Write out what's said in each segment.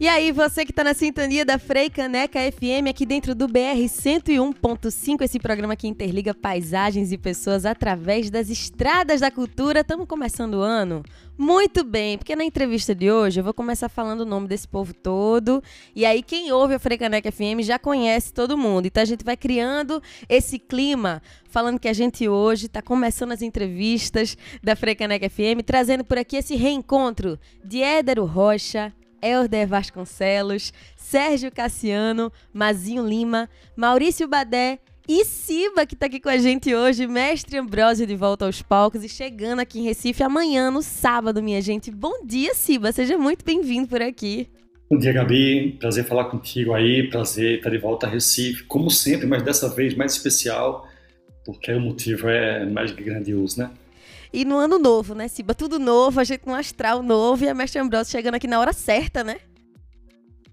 E aí, você que está na sintonia da Frei Caneca FM, aqui dentro do BR 101.5, esse programa que interliga paisagens e pessoas através das estradas da cultura. Estamos começando o ano muito bem, porque na entrevista de hoje eu vou começar falando o nome desse povo todo. E aí, quem ouve a Frecaneca FM já conhece todo mundo. Então a gente vai criando esse clima, falando que a gente hoje está começando as entrevistas da Frecaneca FM, trazendo por aqui esse reencontro de Édero Rocha, Elder Vasconcelos, Sérgio Cassiano, Mazinho Lima, Maurício Badé e Siba, que está aqui com a gente hoje, mestre Ambrósio de volta aos palcos e chegando aqui em Recife amanhã, no sábado, minha gente. Bom dia, Siba, seja muito bem-vindo por aqui. Bom dia, Gabi. Prazer falar contigo aí, prazer estar de volta a Recife, como sempre, mas dessa vez mais especial, porque o motivo é mais grandioso, né? E no ano novo, né, Siba? Tudo novo, a gente no astral novo e a Mestre Ambrosio chegando aqui na hora certa, né?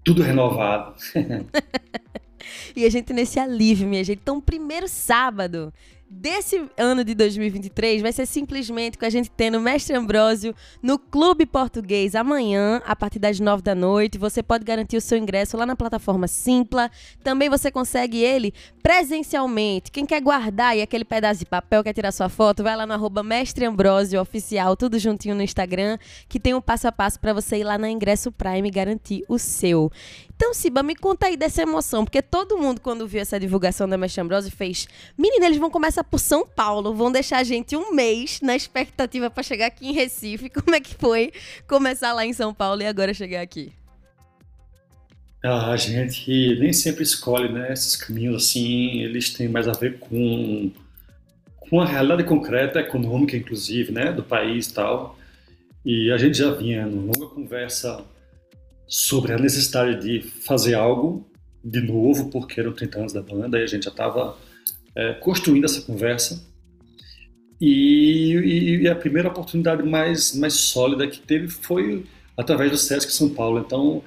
Tudo renovado. e a gente nesse alívio, minha gente. Então, primeiro sábado desse ano de 2023 vai ser simplesmente com a gente tendo Mestre Ambrósio no Clube Português amanhã, a partir das nove da noite. Você pode garantir o seu ingresso lá na plataforma Simpla. Também você consegue ele presencialmente. Quem quer guardar e aquele pedaço de papel, quer tirar sua foto, vai lá no arroba Mestre Ambrósio Oficial, tudo juntinho no Instagram, que tem um passo a passo para você ir lá na Ingresso Prime e garantir o seu. Então, Siba, me conta aí dessa emoção, porque todo mundo, quando viu essa divulgação da Mestre Ambrose, fez: Menina, eles vão começar por São Paulo, vão deixar a gente um mês na expectativa para chegar aqui em Recife. Como é que foi começar lá em São Paulo e agora chegar aqui? A gente nem sempre escolhe né, esses caminhos assim, eles têm mais a ver com, com a realidade concreta, econômica, inclusive, né, do país e tal. E a gente já vinha numa longa conversa sobre a necessidade de fazer algo de novo, porque eram 30 anos da banda e a gente já estava é, construindo essa conversa. E, e, a primeira oportunidade mais, mais sólida que teve foi através do Sesc São Paulo. Então,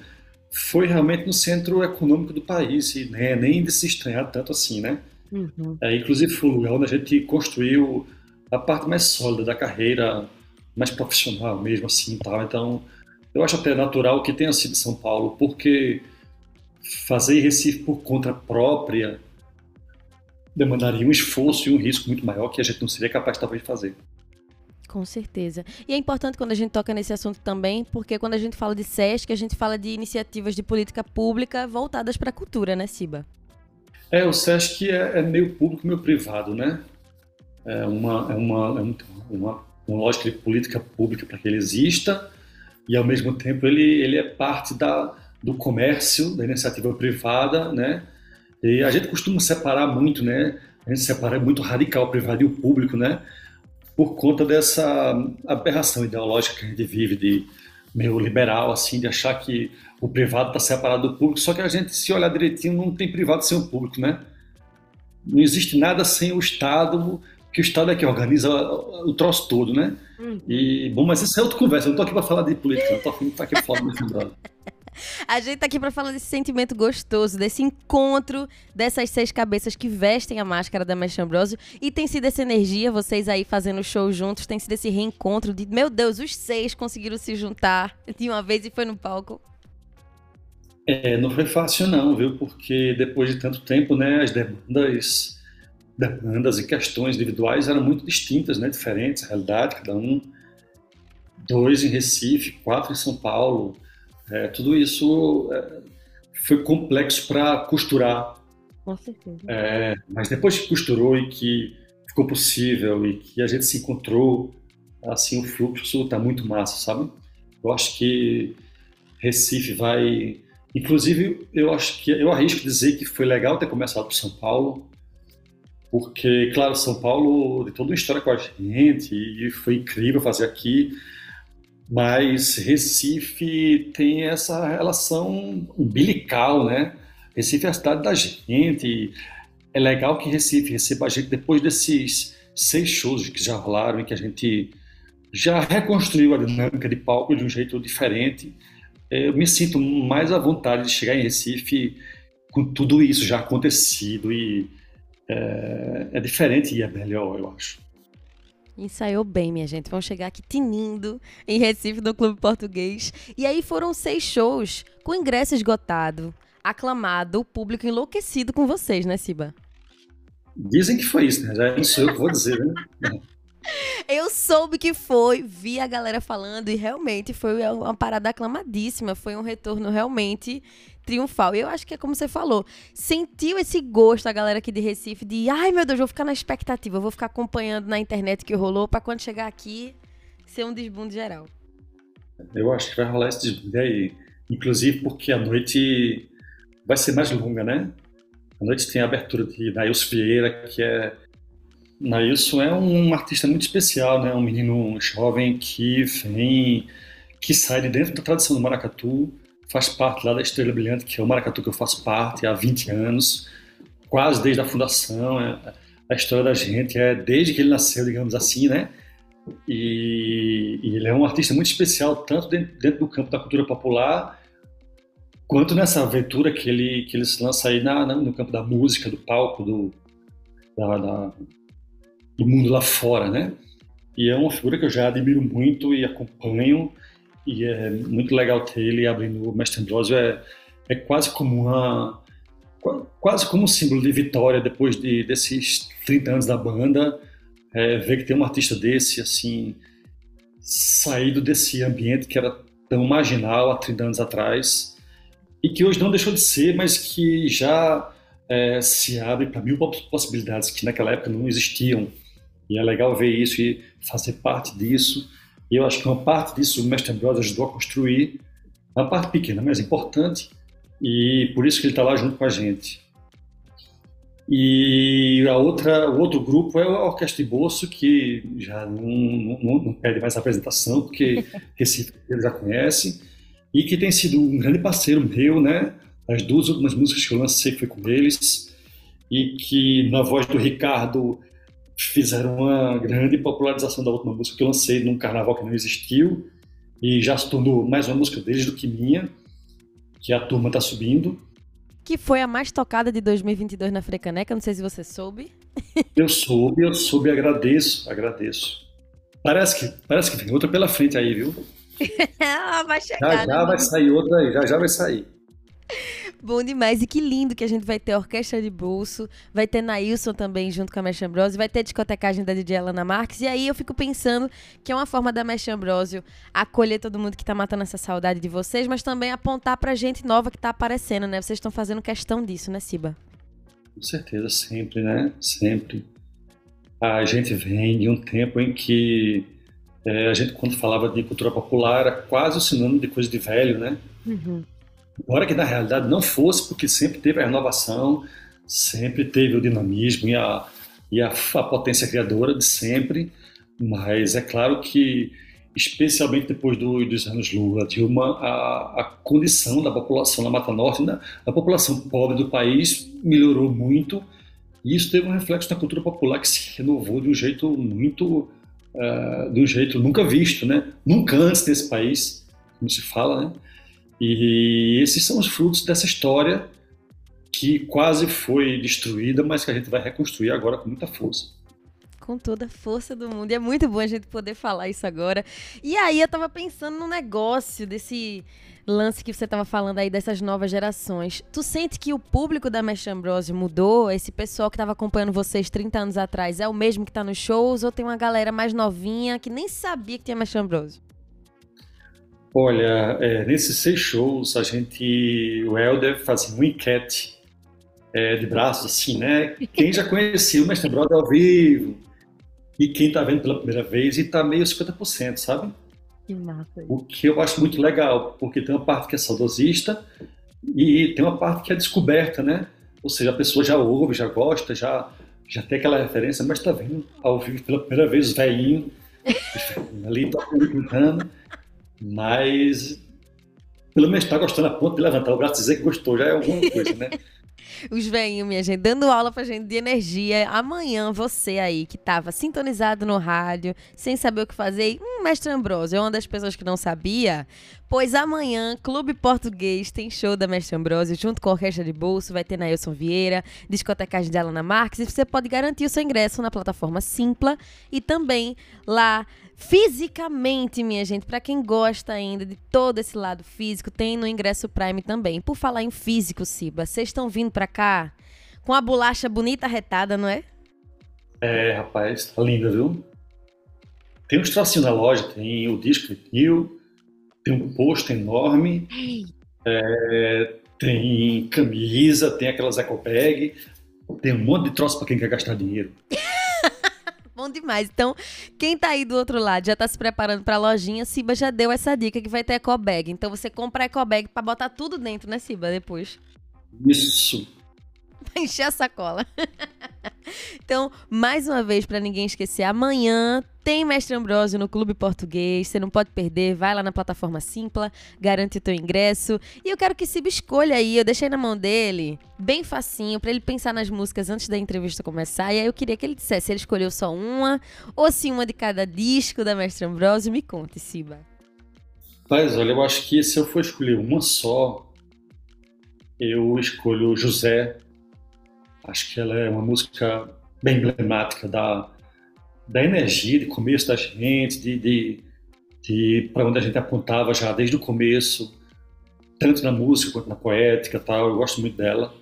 foi realmente no centro econômico do país, e né, nem de se estranhar tanto assim, né? Uhum. É, inclusive, foi o lugar onde a gente construiu a parte mais sólida da carreira, mais profissional mesmo, assim, tal. Então, eu acho até natural que tenha sido São Paulo, porque fazer Recife por conta própria demandaria um esforço e um risco muito maior que a gente não seria capaz talvez de fazer. Com certeza. E é importante quando a gente toca nesse assunto também, porque quando a gente fala de SESC, a gente fala de iniciativas de política pública voltadas para a cultura, né, Siba? É, o SESC é, é meio público, meio privado, né? É uma, é uma, é uma, uma lógica de política pública para que ele exista, e ao mesmo tempo ele, ele é parte da, do comércio, da iniciativa privada, né? E a gente costuma separar muito, né? A gente separa muito radical o privado e o público, né? Por conta dessa aberração ideológica que a gente vive de meio liberal, assim, de achar que o privado está separado do público. Só que a gente, se olhar direitinho, não tem privado sem o público, né? Não existe nada sem o Estado, que o Estado é que organiza o troço todo, né? Uhum. E, bom, mas isso é outra conversa. Eu não tô aqui para falar de política, eu tô aqui para falar de brother. A gente tá aqui para falar desse sentimento gostoso, desse encontro dessas seis cabeças que vestem a máscara da Mestre Ambrosio. E tem sido essa energia, vocês aí fazendo show juntos, tem sido esse reencontro de, meu Deus, os seis conseguiram se juntar de uma vez e foi no palco. É, não foi fácil não, viu? Porque depois de tanto tempo, né, as demandas demandas e questões individuais eram muito distintas, né, diferentes, a realidade, cada um. Dois em Recife, quatro em São Paulo. É, tudo isso é, foi complexo para costurar. Com certeza. É, mas depois que costurou e que ficou possível e que a gente se encontrou, assim, o fluxo está muito massa, sabe? Eu acho que Recife vai... Inclusive, eu acho que eu arrisco dizer que foi legal ter começado por São Paulo, porque, claro, São Paulo tem toda uma história com a gente e foi incrível fazer aqui, mas Recife tem essa relação umbilical, né? Recife é a cidade da gente. É legal que Recife receba a gente depois desses seis shows que já rolaram e que a gente já reconstruiu a dinâmica de palco de um jeito diferente. Eu me sinto mais à vontade de chegar em Recife com tudo isso já acontecido e é, é diferente e é melhor, eu acho. Ensaiou bem, minha gente. Vamos chegar aqui tinindo em Recife, no Clube Português. E aí foram seis shows com ingresso esgotado, aclamado, o público enlouquecido com vocês, né, Siba? Dizem que foi isso, né? Já não sei o que vou dizer, né? Eu soube que foi, vi a galera falando e realmente foi uma parada aclamadíssima. Foi um retorno realmente triunfal. E eu acho que é como você falou, sentiu esse gosto a galera aqui de Recife de, ai meu Deus, vou ficar na expectativa, vou ficar acompanhando na internet que rolou para quando chegar aqui ser um desbunde geral. Eu acho que vai rolar esse desbunde aí, inclusive porque a noite vai ser mais longa, né? A noite tem a abertura de Nailson Vieira, que é Nailson é um artista muito especial, né? Um menino jovem que vem, que sai de dentro da tradição do maracatu, faz parte lá da Estrela Brilhante, que é o maracatu que eu faço parte há 20 anos, quase desde a fundação. É, a história da gente é desde que ele nasceu, digamos assim, né? E, e ele é um artista muito especial, tanto dentro, dentro, do campo da cultura popular, quanto nessa aventura que ele, que ele se lança aí na, no campo da música, do palco, do, da, da do mundo lá fora, né? E é uma figura que eu já admiro muito e acompanho, e é muito legal ter ele abrindo o Mestre Ambrosio. É, é quase como uma quase como um símbolo de vitória depois de, desses 30 anos da banda. É, ver que tem um artista desse, assim, saído desse ambiente que era tão marginal há 30 anos atrás e que hoje não deixou de ser, mas que já é, se abre para mil possibilidades que naquela época não existiam. E é legal ver isso e fazer parte disso. E eu acho que uma parte disso o Mestre Ambrosio ajudou a construir. É uma parte pequena, mas importante. E por isso que ele está lá junto com a gente. E a outra, o outro grupo é a Orquestra de Bolso, que já não, não, não pede mais apresentação, porque Recife já conhece, e que tem sido um grande parceiro meu, né? As duas últimas músicas que eu lancei foi com eles, e que na voz do Ricardo fizeram uma grande popularização da última música que eu lancei num carnaval que não existiu e já se tornou mais uma música deles do que minha, que a turma tá subindo. Que foi a mais tocada de 2022 na Frecaneca, não sei se você soube. Eu soube, eu soube, agradeço, agradeço. Parece que, parece que tem outra pela frente aí, viu? vai chegar. Já já né? vai sair outra aí, já já vai sair. Bom demais. E que lindo que a gente vai ter orquestra de bolso, vai ter Nailson também junto com a Mesh Ambrosio, vai ter discotecagem da DJ Alana Marques. E aí eu fico pensando que é uma forma da Mesh Ambrosio acolher todo mundo que tá matando essa saudade de vocês, mas também apontar pra gente nova que tá aparecendo, né? Vocês estão fazendo questão disso, né, Siba? Com certeza, sempre, né? Sempre. A gente vem de um tempo em que é, a gente, quando falava de cultura popular, era quase o sinônimo de coisa de velho, né? Uhum. Embora que na realidade não fosse, porque sempre teve a renovação, sempre teve o dinamismo e a, e a, a potência criadora de sempre, mas é claro que, especialmente depois do, dos anos Lula, Dilma, a, a condição da população na Mata Norte, né, a população pobre do país melhorou muito, e isso teve um reflexo na cultura popular que se renovou de um jeito muito, uh, de um jeito nunca visto, né? Nunca antes nesse país, como se fala, né? E esses são os frutos dessa história que quase foi destruída, mas que a gente vai reconstruir agora com muita força. Com toda a força do mundo. E é muito bom a gente poder falar isso agora. E aí eu tava pensando no negócio desse lance que você tava falando aí dessas novas gerações. Tu sente que o público da Mestre mudou? Esse pessoal que tava acompanhando vocês 30 anos atrás é o mesmo que tá nos shows? Ou tem uma galera mais novinha que nem sabia que tinha Mestre? Olha, é, nesses seis shows, a gente, o Helder fazia uma enquete é, de braços, assim, né? Quem já conhecia o Mestre Brother ao vivo e quem está vendo pela primeira vez e está meio 50%, sabe? Que massa. O que eu acho muito legal, porque tem uma parte que é saudosista e tem uma parte que é descoberta, né? Ou seja, a pessoa já ouve, já gosta, já, já tem aquela referência, mas está vendo ao vivo pela primeira vez o velhinho ali tocando, cantando. Mas pelo menos está gostando a ponto de levantar o braço e dizer que gostou, já é alguma coisa, né? Os veinhos, minha gente, dando aula pra gente de energia. Amanhã, você aí que tava sintonizado no rádio, sem saber o que fazer, hum, mestre Ambrosio é uma das pessoas que não sabia. Pois amanhã, Clube Português tem show da Mestre Ambrosio, junto com a Orquestra de Bolso, vai ter Nailson Vieira, discotecagem de Alana Marques, e você pode garantir o seu ingresso na plataforma Simpla e também lá fisicamente, minha gente, para quem gosta ainda de todo esse lado físico, tem no ingresso Prime também. Por falar em físico, Siba, vocês estão vindo para cá com a bolacha bonita retada, não é? É, rapaz, tá linda, viu? Tem um trocinhos na loja, tem o disco vinil, tem um posto enorme, é, tem camisa, tem aquelas eco bag, tem um monte de troço para quem quer gastar dinheiro. Bom demais. Então, quem tá aí do outro lado já tá se preparando pra lojinha, Siba já deu essa dica que vai ter eco bag. Então você compra eco bag pra botar tudo dentro, né, Siba, depois. Isso. Encher a sacola. então, mais uma vez, para ninguém esquecer, amanhã tem Mestre Ambrosio no Clube Português. Você não pode perder. Vai lá na plataforma Simpla, garante o teu ingresso. E eu quero que Siba escolha aí. Eu deixei na mão dele, bem facinho, para ele pensar nas músicas antes da entrevista começar. E aí eu queria que ele dissesse se ele escolheu só uma ou se uma de cada disco da Mestre Ambrosio. Me conte, Siba. Mas olha, eu acho que se eu for escolher uma só, eu escolho José Acho que ela é uma música bem emblemática da, da energia de começo da gente, de, de, de para onde a gente apontava já desde o começo, tanto na música quanto na poética tal. Eu gosto muito dela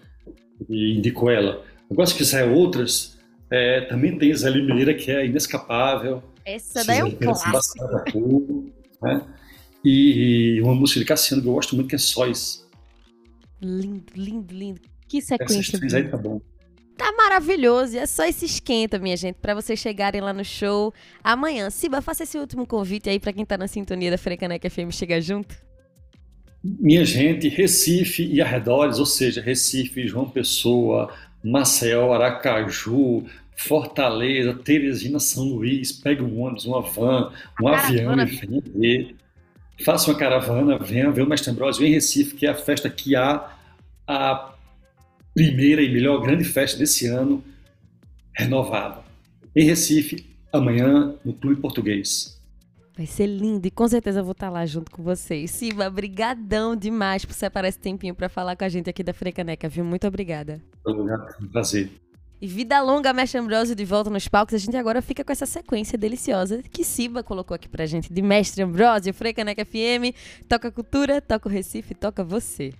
e indico ela. Agora, se quiser outras, é, também tem Zé Limeira, que é inescapável. Essa daí é um clássico. Né? E, e uma música de Cassiano que eu gosto muito, que é Sóis. Lindo, lindo, lindo. Que sequência. Três aí tá bom. Tá maravilhoso. É só esse esquenta, minha gente, para vocês chegarem lá no show amanhã. Siba, faça esse último convite aí para quem tá na sintonia da Frecaneca FM chegar junto. Minha gente, Recife e arredores, ou seja, Recife, João Pessoa, Maceió, Aracaju, Fortaleza, Teresina, São Luís, pegue um ônibus, uma van, um a avião e ver. Faça uma caravana, venha ver o Mestre Ambrosio em Recife, que é a festa que há a primeira e melhor grande festa desse ano, renovada. Em Recife, amanhã, no Clube Português. Vai ser lindo e com certeza eu vou estar lá junto com vocês. Siva, brigadão demais por separar esse tempinho para falar com a gente aqui da Frecaneca, viu? Muito obrigada. Obrigado, prazer. E vida longa, Mestre Ambrosio, de volta nos palcos. A gente agora fica com essa sequência deliciosa que Siba colocou aqui pra gente, de Mestre Ambrosio, Frecaneca FM. Toca cultura, toca o Recife, toca você.